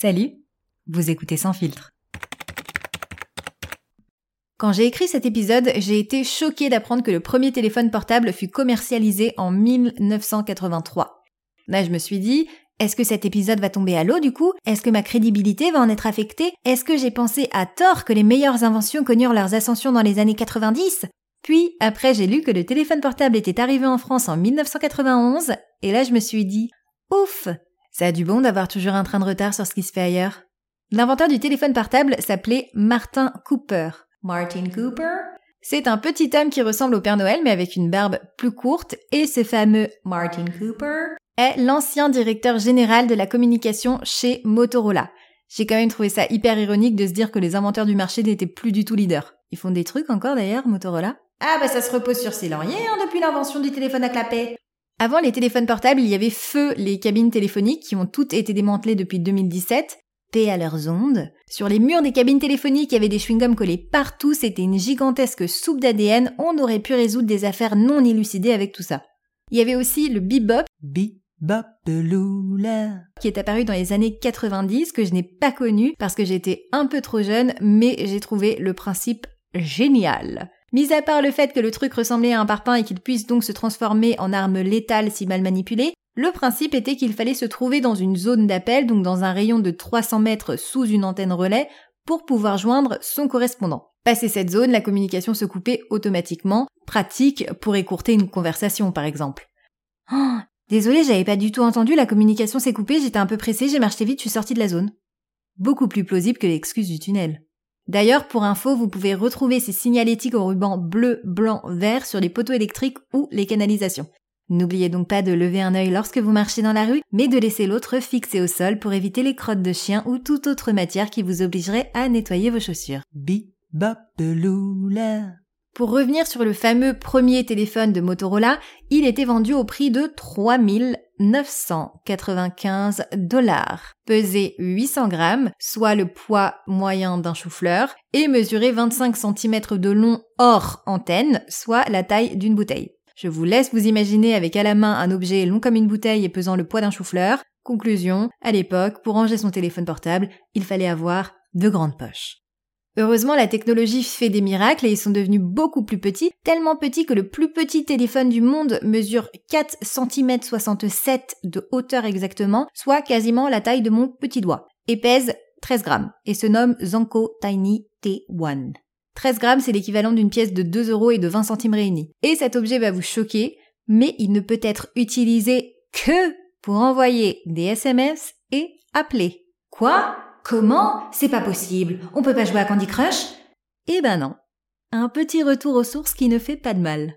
Salut, vous écoutez Sans filtre. Quand j'ai écrit cet épisode, j'ai été choquée d'apprendre que le premier téléphone portable fut commercialisé en 1983. Là, je me suis dit, est-ce que cet épisode va tomber à l'eau du coup? Est-ce que ma crédibilité va en être affectée? Est-ce que j'ai pensé à tort que les meilleures inventions connurent leurs ascensions dans les années 90 Puis, après, j'ai lu que le téléphone portable était arrivé en France en 1991, et là je me suis dit, ouf Ça a du bon d'avoir toujours un train de retard sur ce qui se fait ailleurs. L'inventeur du téléphone portable s'appelait Martin Cooper. Martin Cooper? C'est un petit homme qui ressemble au Père Noël mais avec une barbe plus courte et ce fameux Martin Cooper? est l'ancien directeur général de la communication chez Motorola. J'ai quand même trouvé ça hyper ironique de se dire que les inventeurs du marché n'étaient plus du tout leaders. Ils font des trucs encore d'ailleurs, Motorola? Ah bah ça se repose sur ses lauriers hein, depuis l'invention du téléphone à clapet. Avant les téléphones portables, il y avait feu les cabines téléphoniques qui ont toutes été démantelées depuis 2017. Paix à leurs ondes. Sur les murs des cabines téléphoniques, il y avait des chewing-gums collés partout, c'était une gigantesque soupe d'ADN, on aurait pu résoudre des affaires non élucidées avec tout ça. Il y avait aussi le bebop, qui est apparu dans les années 90, que je n'ai pas connu parce que j'étais un peu trop jeune, mais j'ai trouvé le principe génial. Mis à part le fait que le truc ressemblait à un parpaing et qu'il puisse donc se transformer en arme létale si mal manipulée, le principe était qu'il fallait se trouver dans une zone d'appel, donc dans un rayon de 300 mètres sous une antenne relais, pour pouvoir joindre son correspondant. Passé cette zone, la communication se coupait automatiquement, pratique pour écourter une conversation par exemple. Oh, désolé, j'avais pas du tout entendu, la communication s'est coupée, j'étais un peu pressée, j'ai marché vite, je suis sortie de la zone. Beaucoup plus plausible que l'excuse du tunnel. D'ailleurs, pour info, vous pouvez retrouver ces signalétiques au ruban bleu, blanc, vert sur les poteaux électriques ou les canalisations. N'oubliez donc pas de lever un œil lorsque vous marchez dans la rue, mais de laisser l'autre fixé au sol pour éviter les crottes de chien ou toute autre matière qui vous obligerait à nettoyer vos chaussures. Pour revenir sur le fameux premier téléphone de Motorola, il était vendu au prix de 3995 dollars. Pesait 800 grammes, soit le poids moyen d'un chou-fleur, et mesurait 25 cm de long hors antenne, soit la taille d'une bouteille. Je vous laisse vous imaginer avec à la main un objet long comme une bouteille et pesant le poids d'un chou-fleur. Conclusion, à l'époque, pour ranger son téléphone portable, il fallait avoir de grandes poches. Heureusement, la technologie fait des miracles et ils sont devenus beaucoup plus petits, tellement petits que le plus petit téléphone du monde mesure 4 cm 67 de hauteur exactement, soit quasiment la taille de mon petit doigt, et pèse 13 grammes, et se nomme Zanko Tiny T1. 13 grammes, c'est l'équivalent d'une pièce de 2 euros et de 20 centimes réunis. Et cet objet va vous choquer, mais il ne peut être utilisé que pour envoyer des SMS et appeler. Quoi? Comment? C'est pas possible. On peut pas jouer à Candy Crush? Eh ben non. Un petit retour aux sources qui ne fait pas de mal.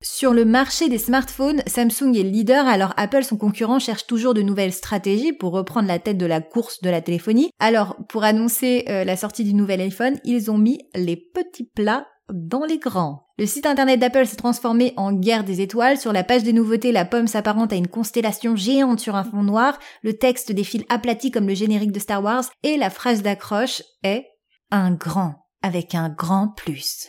Sur le marché des smartphones, Samsung est le leader alors Apple, son concurrent, cherche toujours de nouvelles stratégies pour reprendre la tête de la course de la téléphonie. Alors, pour annoncer euh, la sortie du nouvel iPhone, ils ont mis les petits plats dans les grands. Le site internet d'Apple s'est transformé en guerre des étoiles. Sur la page des nouveautés, la pomme s'apparente à une constellation géante sur un fond noir. Le texte défile aplati comme le générique de Star Wars. Et la phrase d'accroche est un grand avec un grand plus.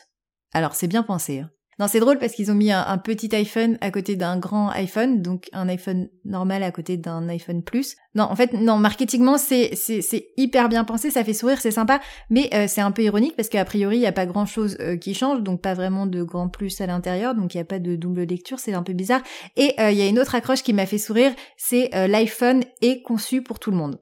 Alors c'est bien pensé. Hein. Non, c'est drôle parce qu'ils ont mis un, petit iPhone à côté d'un grand iPhone, donc un iPhone normal à côté d'un iPhone Plus. Non, en fait, non, marketingement, c'est c'est hyper bien pensé, ça fait sourire, c'est sympa, mais euh, c'est un peu ironique parce qu'a priori, il n'y a pas grand-chose euh, qui change, donc pas vraiment de grand plus à l'intérieur, donc il n'y a pas de double lecture, c'est un peu bizarre. Et euh, il y a une autre accroche qui m'a fait sourire, c'est l'iPhone est conçu pour tout le monde.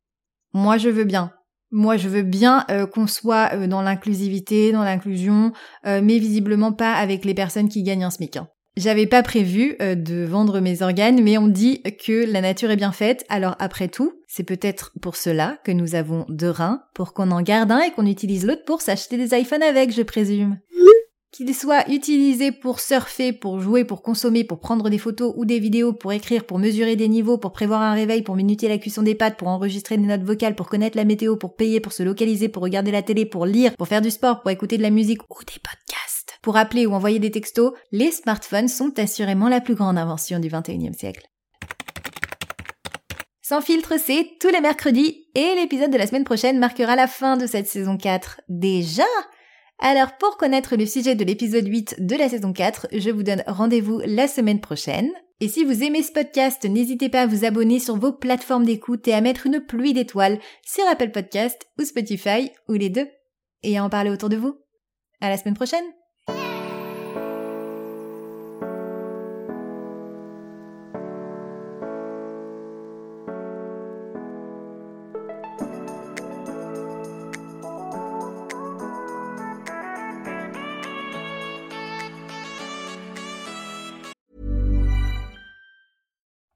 Moi, je veux bien. Moi, je veux bien euh, qu'on soit euh, dans l'inclusivité, dans l'inclusion, euh, mais visiblement pas avec les personnes qui gagnent un SMIC. Hein. J'avais pas prévu de vendre mes organes, mais on dit que la nature est bien faite, alors après tout, c'est peut-être pour cela que nous avons deux reins, pour qu'on en garde un et qu'on utilise l'autre pour s'acheter des iPhones avec, je présume. Qu'il soit utilisé pour surfer, pour jouer, pour consommer, pour prendre des photos ou des vidéos, pour écrire, pour mesurer des niveaux, pour prévoir un réveil, pour minuter la cuisson des pâtes, pour enregistrer des notes vocales, pour connaître la météo, pour payer, pour se localiser, pour regarder la télé, pour lire, pour faire du sport, pour écouter de la musique ou des podcasts, pour appeler ou envoyer des textos, les smartphones sont assurément la plus grande invention du 21e siècle. Sans filtre, c'est tous les mercredis et l'épisode de la semaine prochaine marquera la fin de cette saison 4. Déjà? Alors pour connaître le sujet de l'épisode 8 de la saison 4, je vous donne rendez-vous la semaine prochaine. Et si vous aimez ce podcast, n'hésitez pas à vous abonner sur vos plateformes d'écoute et à mettre une pluie d'étoiles sur Apple Podcast ou Spotify ou les deux. Et à en parler autour de vous. À la semaine prochaine!